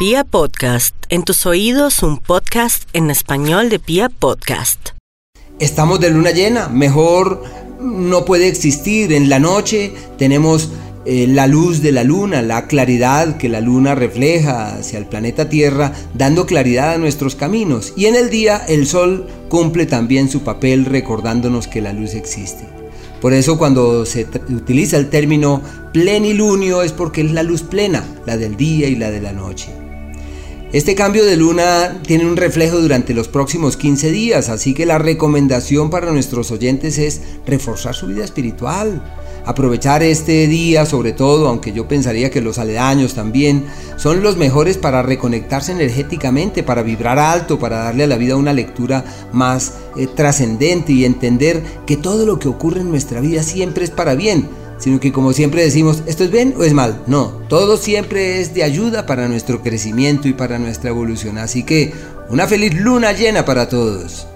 Pia Podcast, en tus oídos un podcast en español de Pia Podcast. Estamos de luna llena, mejor no puede existir. En la noche tenemos eh, la luz de la luna, la claridad que la luna refleja hacia el planeta Tierra, dando claridad a nuestros caminos. Y en el día el sol cumple también su papel recordándonos que la luz existe. Por eso cuando se utiliza el término plenilunio es porque es la luz plena, la del día y la de la noche. Este cambio de luna tiene un reflejo durante los próximos 15 días, así que la recomendación para nuestros oyentes es reforzar su vida espiritual, aprovechar este día sobre todo, aunque yo pensaría que los aledaños también, son los mejores para reconectarse energéticamente, para vibrar alto, para darle a la vida una lectura más eh, trascendente y entender que todo lo que ocurre en nuestra vida siempre es para bien, sino que como siempre decimos, ¿esto es bien o es mal? No, todo siempre es de ayuda para nuestro crecimiento y para nuestra evolución. Así que una feliz luna llena para todos.